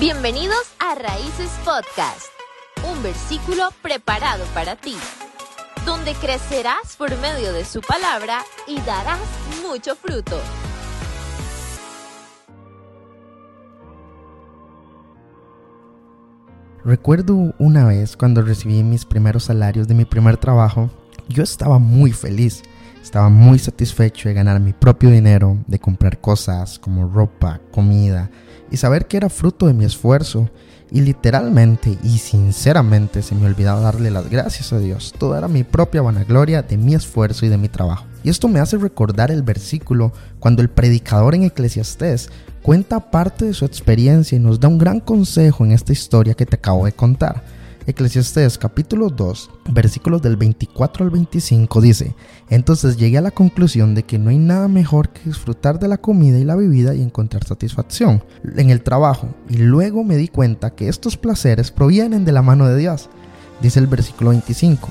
Bienvenidos a Raíces Podcast, un versículo preparado para ti, donde crecerás por medio de su palabra y darás mucho fruto. Recuerdo una vez cuando recibí mis primeros salarios de mi primer trabajo, yo estaba muy feliz, estaba muy satisfecho de ganar mi propio dinero, de comprar cosas como ropa, comida y saber que era fruto de mi esfuerzo. Y literalmente y sinceramente se me olvidaba darle las gracias a Dios. Todo era mi propia vanagloria de mi esfuerzo y de mi trabajo. Y esto me hace recordar el versículo cuando el predicador en Eclesiastés cuenta parte de su experiencia y nos da un gran consejo en esta historia que te acabo de contar. Eclesiastés capítulo 2, versículos del 24 al 25 dice, entonces llegué a la conclusión de que no hay nada mejor que disfrutar de la comida y la bebida y encontrar satisfacción en el trabajo, y luego me di cuenta que estos placeres provienen de la mano de Dios. Dice el versículo 25,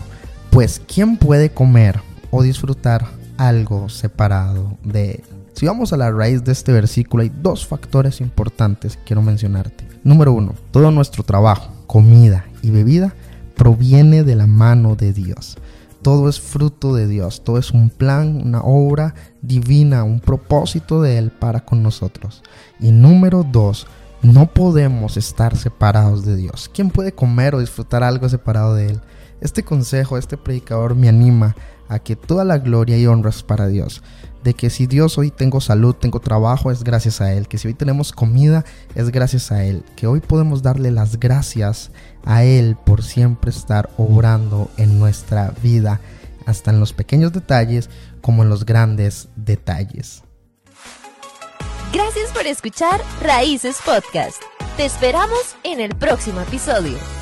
pues ¿quién puede comer o disfrutar algo separado de él? Si vamos a la raíz de este versículo, hay dos factores importantes que quiero mencionarte. Número uno, todo nuestro trabajo, comida y bebida proviene de la mano de Dios. Todo es fruto de Dios, todo es un plan, una obra divina, un propósito de Él para con nosotros. Y número dos, no podemos estar separados de Dios. ¿Quién puede comer o disfrutar algo separado de Él? Este consejo, este predicador me anima a que toda la gloria y honra es para Dios. De que si Dios hoy tengo salud, tengo trabajo, es gracias a Él. Que si hoy tenemos comida, es gracias a Él. Que hoy podemos darle las gracias a Él por siempre estar obrando en nuestra vida, hasta en los pequeños detalles como en los grandes detalles. Gracias por escuchar Raíces Podcast. Te esperamos en el próximo episodio.